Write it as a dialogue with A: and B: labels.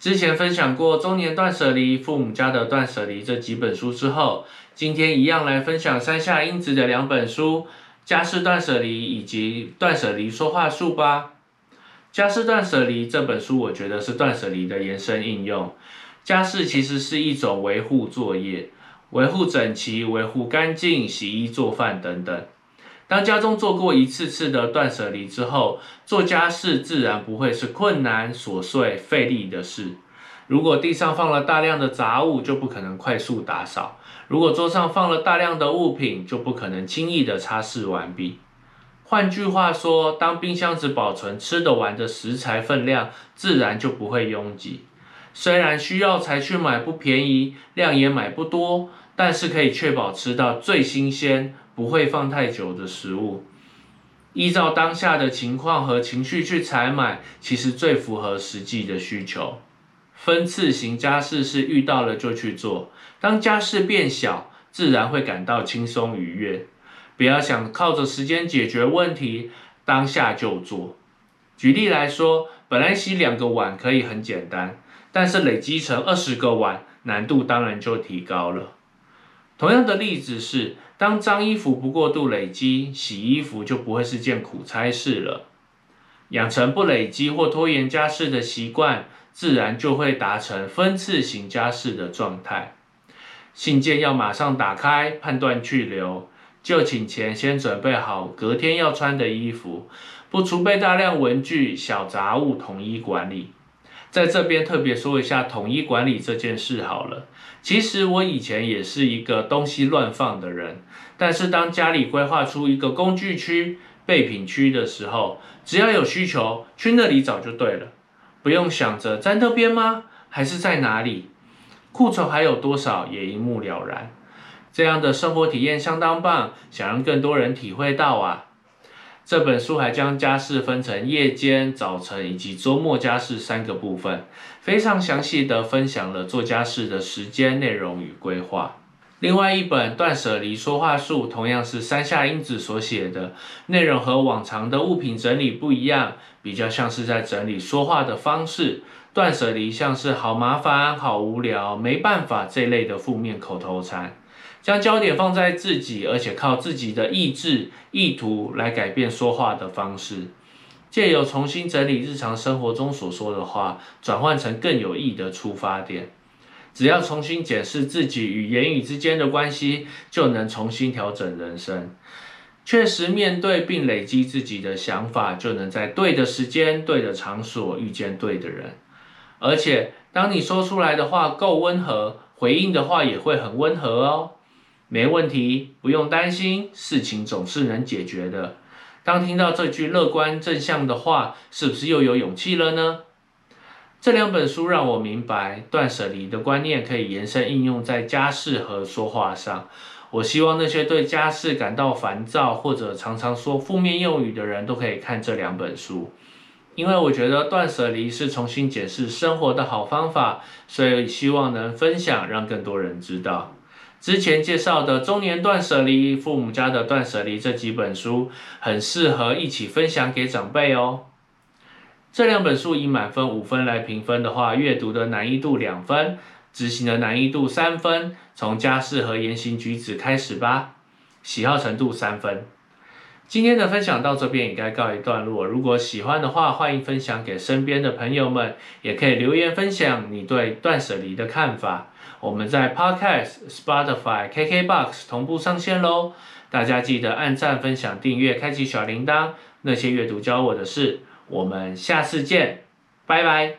A: 之前分享过中年断舍离、父母家的断舍离这几本书之后，今天一样来分享山下英子的两本书《家事断舍离》以及《断舍离说话术》吧。《家事断舍离》这本书，我觉得是断舍离的延伸应用。家事其实是一种维护作业，维护整齐、维护干净、洗衣做饭等等。当家中做过一次次的断舍离之后，做家事自然不会是困难、琐碎、费力的事。如果地上放了大量的杂物，就不可能快速打扫；如果桌上放了大量的物品，就不可能轻易的擦拭完毕。换句话说，当冰箱只保存吃得完的食材分量，自然就不会拥挤。虽然需要才去买不便宜，量也买不多，但是可以确保吃到最新鲜。不会放太久的食物，依照当下的情况和情绪去采买，其实最符合实际的需求。分次型家事是遇到了就去做，当家事变小，自然会感到轻松愉悦。不要想靠着时间解决问题，当下就做。举例来说，本来洗两个碗可以很简单，但是累积成二十个碗，难度当然就提高了。同样的例子是。当脏衣服不过度累积，洗衣服就不会是件苦差事了。养成不累积或拖延家事的习惯，自然就会达成分次型家事的状态。信件要马上打开，判断去留；就寝前先准备好隔天要穿的衣服，不储备大量文具、小杂物，统一管理。在这边特别说一下统一管理这件事好了。其实我以前也是一个东西乱放的人，但是当家里规划出一个工具区、备品区的时候，只要有需求去那里找就对了，不用想着在那边吗？还是在哪里？库存还有多少也一目了然。这样的生活体验相当棒，想让更多人体会到啊。这本书还将家事分成夜间、早晨以及周末家事三个部分，非常详细的分享了做家事的时间、内容与规划。另外一本《断舍离说话术》同样是山下英子所写的，内容和往常的物品整理不一样，比较像是在整理说话的方式。断舍离像是好麻烦、好无聊、没办法这类的负面口头禅。将焦点放在自己，而且靠自己的意志、意图来改变说话的方式，借由重新整理日常生活中所说的话，转换成更有益的出发点。只要重新检视自己与言语之间的关系，就能重新调整人生。确实面对并累积自己的想法，就能在对的时间、对的场所遇见对的人。而且，当你说出来的话够温和，回应的话也会很温和哦。没问题，不用担心，事情总是能解决的。当听到这句乐观正向的话，是不是又有勇气了呢？这两本书让我明白，断舍离的观念可以延伸应用在家事和说话上。我希望那些对家事感到烦躁或者常常说负面用语的人都可以看这两本书，因为我觉得断舍离是重新检视生活的好方法，所以希望能分享，让更多人知道。之前介绍的《中年断舍离》、《父母家的断舍离》这几本书，很适合一起分享给长辈哦。这两本书以满分五分来评分的话，阅读的难易度两分，执行的难易度三分。从家事和言行举止开始吧，喜好程度三分。今天的分享到这边也该告一段落。如果喜欢的话，欢迎分享给身边的朋友们，也可以留言分享你对断舍离的看法。我们在 Podcast、Spotify、KKBox 同步上线喽！大家记得按赞、分享、订阅、开启小铃铛。那些阅读教我的事，我们下次见，拜拜。